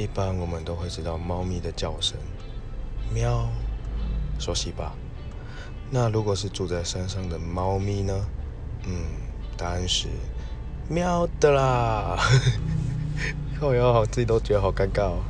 一般我们都会知道猫咪的叫声，喵，熟悉吧？那如果是住在山上的猫咪呢？嗯，答案是喵的啦。靠 哟，自己都觉得好尴尬哦。